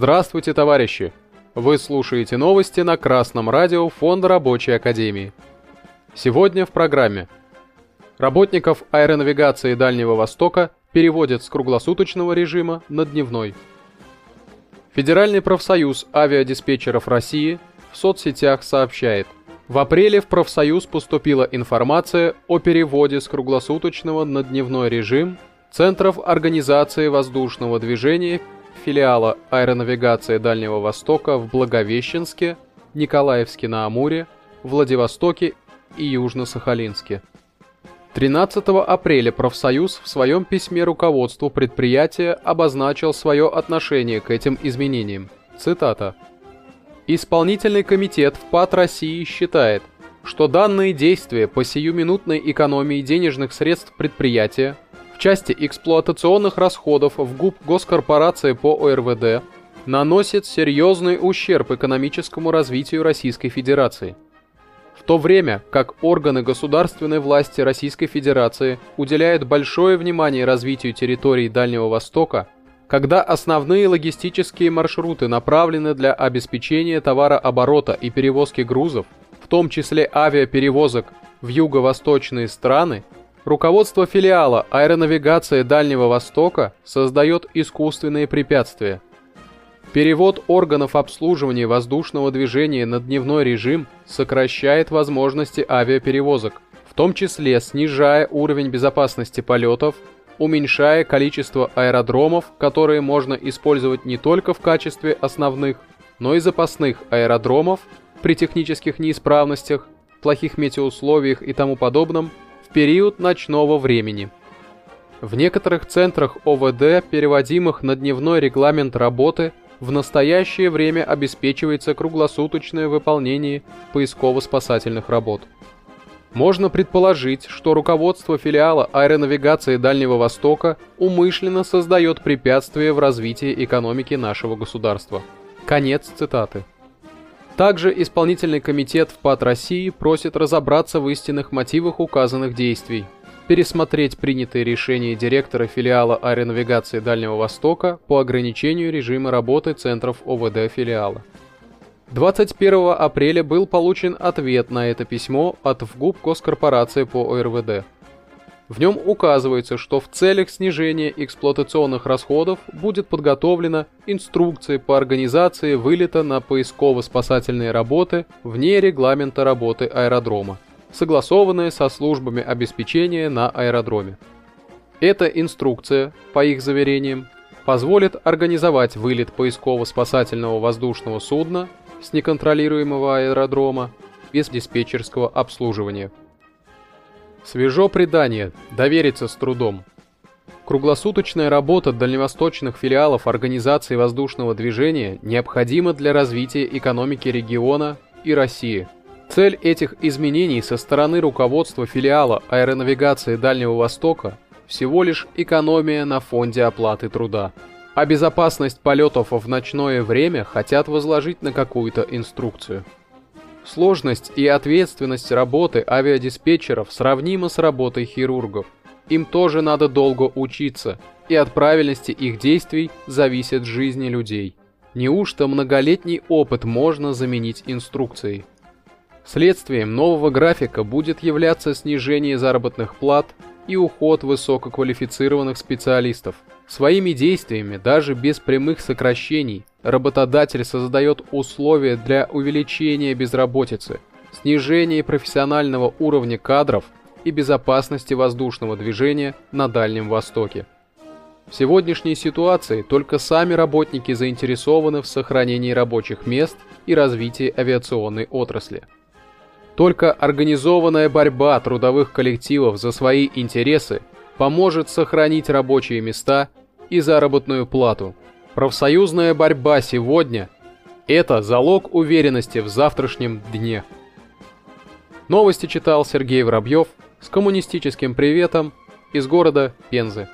Здравствуйте, товарищи! Вы слушаете новости на Красном радио Фонда Рабочей Академии. Сегодня в программе. Работников аэронавигации Дальнего Востока переводят с круглосуточного режима на дневной. Федеральный профсоюз авиадиспетчеров России в соцсетях сообщает, в апреле в профсоюз поступила информация о переводе с круглосуточного на дневной режим центров организации воздушного движения филиала аэронавигации Дальнего Востока в Благовещенске, Николаевске на Амуре, Владивостоке и Южно-Сахалинске. 13 апреля профсоюз в своем письме руководству предприятия обозначил свое отношение к этим изменениям. Цитата. Исполнительный комитет ВПАТ России считает, что данные действия по сиюминутной экономии денежных средств предприятия части эксплуатационных расходов в ГУП Госкорпорации по ОРВД наносит серьезный ущерб экономическому развитию Российской Федерации. В то время как органы государственной власти Российской Федерации уделяют большое внимание развитию территорий Дальнего Востока, когда основные логистические маршруты направлены для обеспечения товарооборота и перевозки грузов, в том числе авиаперевозок в юго-восточные страны, Руководство филиала аэронавигации Дальнего Востока создает искусственные препятствия. Перевод органов обслуживания воздушного движения на дневной режим сокращает возможности авиаперевозок, в том числе снижая уровень безопасности полетов, уменьшая количество аэродромов, которые можно использовать не только в качестве основных, но и запасных аэродромов при технических неисправностях, плохих метеоусловиях и тому подобном – в период ночного времени. В некоторых центрах ОВД, переводимых на дневной регламент работы, в настоящее время обеспечивается круглосуточное выполнение поисково-спасательных работ. Можно предположить, что руководство филиала аэронавигации Дальнего Востока умышленно создает препятствия в развитии экономики нашего государства. Конец цитаты. Также исполнительный комитет ВПАТ России просит разобраться в истинных мотивах указанных действий, пересмотреть принятые решения директора филиала аэронавигации Дальнего Востока по ограничению режима работы центров ОВД филиала. 21 апреля был получен ответ на это письмо от ВГУП Госкорпорации по ОРВД. В нем указывается, что в целях снижения эксплуатационных расходов будет подготовлена инструкция по организации вылета на поисково-спасательные работы вне регламента работы аэродрома, согласованная со службами обеспечения на аэродроме. Эта инструкция, по их заверениям, позволит организовать вылет поисково-спасательного воздушного судна с неконтролируемого аэродрома без диспетчерского обслуживания. Свежо предание, довериться с трудом. Круглосуточная работа дальневосточных филиалов Организации воздушного движения необходима для развития экономики региона и России. Цель этих изменений со стороны руководства филиала аэронавигации Дальнего Востока всего лишь экономия на фонде оплаты труда. А безопасность полетов в ночное время хотят возложить на какую-то инструкцию. Сложность и ответственность работы авиадиспетчеров сравнима с работой хирургов. Им тоже надо долго учиться, и от правильности их действий зависит жизни людей. Неужто многолетний опыт можно заменить инструкцией? Следствием нового графика будет являться снижение заработных плат и уход высококвалифицированных специалистов. Своими действиями, даже без прямых сокращений, работодатель создает условия для увеличения безработицы, снижения профессионального уровня кадров и безопасности воздушного движения на Дальнем Востоке. В сегодняшней ситуации только сами работники заинтересованы в сохранении рабочих мест и развитии авиационной отрасли. Только организованная борьба трудовых коллективов за свои интересы поможет сохранить рабочие места и заработную плату. Профсоюзная борьба сегодня – это залог уверенности в завтрашнем дне. Новости читал Сергей Воробьев с коммунистическим приветом из города Пензы.